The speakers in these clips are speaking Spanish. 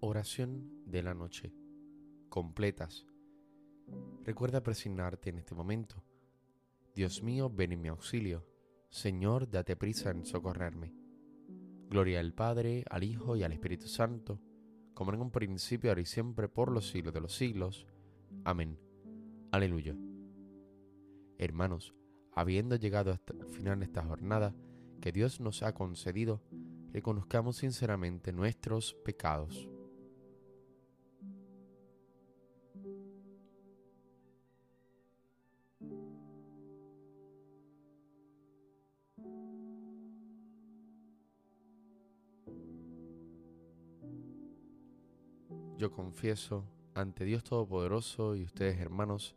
Oración de la noche. Completas. Recuerda presignarte en este momento. Dios mío, ven en mi auxilio. Señor, date prisa en socorrerme. Gloria al Padre, al Hijo y al Espíritu Santo, como en un principio, ahora y siempre, por los siglos de los siglos. Amén. Aleluya. Hermanos, habiendo llegado hasta el final de esta jornada que Dios nos ha concedido, reconozcamos sinceramente nuestros pecados. Yo confieso ante Dios Todopoderoso y ustedes hermanos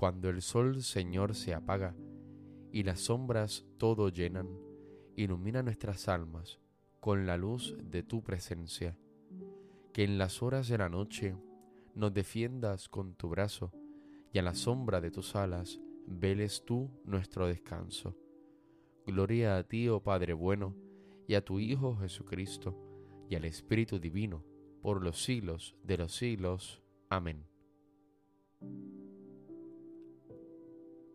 Cuando el sol, Señor, se apaga y las sombras todo llenan, ilumina nuestras almas con la luz de tu presencia. Que en las horas de la noche nos defiendas con tu brazo y a la sombra de tus alas veles tú nuestro descanso. Gloria a ti, oh Padre bueno, y a tu Hijo Jesucristo, y al Espíritu Divino, por los siglos de los siglos. Amén.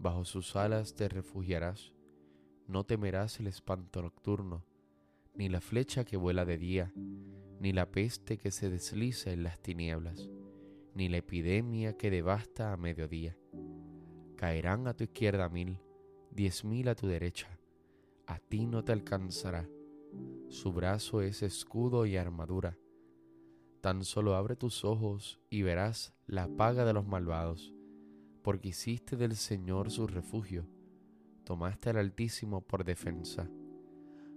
bajo sus alas te refugiarás, no temerás el espanto nocturno, ni la flecha que vuela de día, ni la peste que se desliza en las tinieblas, ni la epidemia que devasta a mediodía. Caerán a tu izquierda mil, diez mil a tu derecha, a ti no te alcanzará. Su brazo es escudo y armadura Tan solo abre tus ojos y verás la paga de los malvados, porque hiciste del Señor su refugio, tomaste al Altísimo por defensa.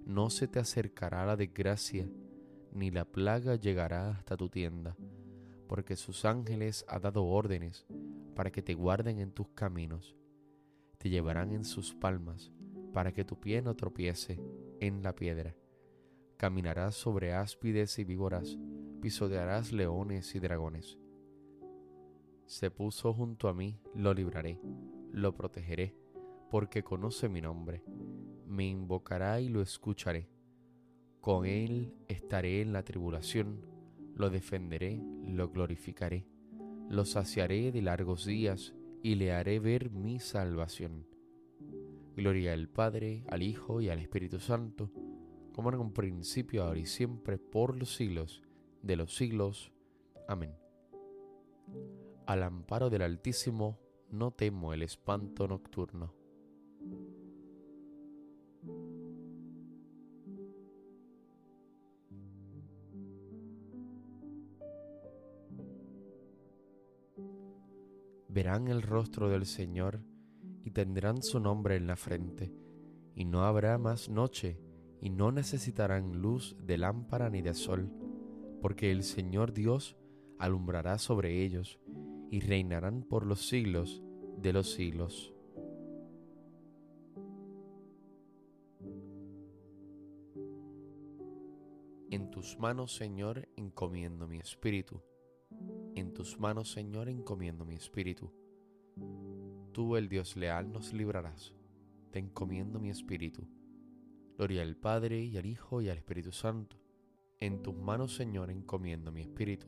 No se te acercará la desgracia, ni la plaga llegará hasta tu tienda, porque sus ángeles ha dado órdenes para que te guarden en tus caminos. Te llevarán en sus palmas, para que tu pie no tropiece en la piedra. Caminarás sobre áspides y víboras, pisotearás leones y dragones. Se puso junto a mí, lo libraré, lo protegeré, porque conoce mi nombre. Me invocará y lo escucharé. Con él estaré en la tribulación, lo defenderé, lo glorificaré, lo saciaré de largos días y le haré ver mi salvación. Gloria al Padre, al Hijo y al Espíritu Santo, como en un principio, ahora y siempre, por los siglos de los siglos. Amén. Al amparo del Altísimo no temo el espanto nocturno. Verán el rostro del Señor y tendrán su nombre en la frente, y no habrá más noche, y no necesitarán luz de lámpara ni de sol porque el Señor Dios alumbrará sobre ellos y reinarán por los siglos de los siglos. En tus manos, Señor, encomiendo mi espíritu. En tus manos, Señor, encomiendo mi espíritu. Tú, el Dios leal, nos librarás. Te encomiendo mi espíritu. Gloria al Padre y al Hijo y al Espíritu Santo en tus manos, Señor, encomiendo mi espíritu.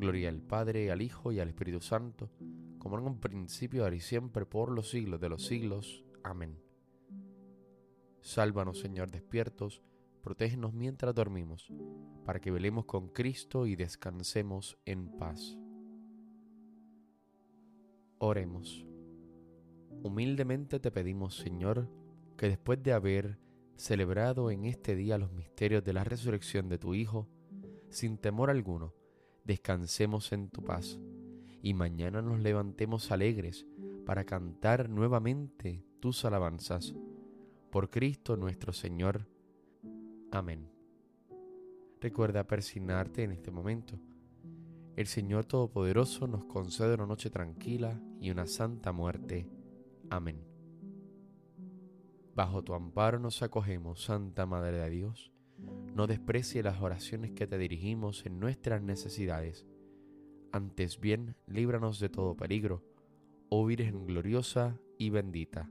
Gloria al Padre, al Hijo y al Espíritu Santo, como en un principio, ahora y siempre, por los siglos de los siglos. Amén. Sálvanos, Señor, despiertos, protégenos mientras dormimos, para que velemos con Cristo y descansemos en paz. Oremos. Humildemente te pedimos, Señor, que después de haber celebrado en este día los misterios de la resurrección de tu Hijo, sin temor alguno, descansemos en tu paz y mañana nos levantemos alegres para cantar nuevamente tus alabanzas. Por Cristo nuestro Señor. Amén. Recuerda persignarte en este momento. El Señor Todopoderoso nos concede una noche tranquila y una santa muerte. Amén. Bajo tu amparo nos acogemos, Santa Madre de Dios. No desprecie las oraciones que te dirigimos en nuestras necesidades antes bien líbranos de todo peligro, oh Virgen gloriosa y bendita.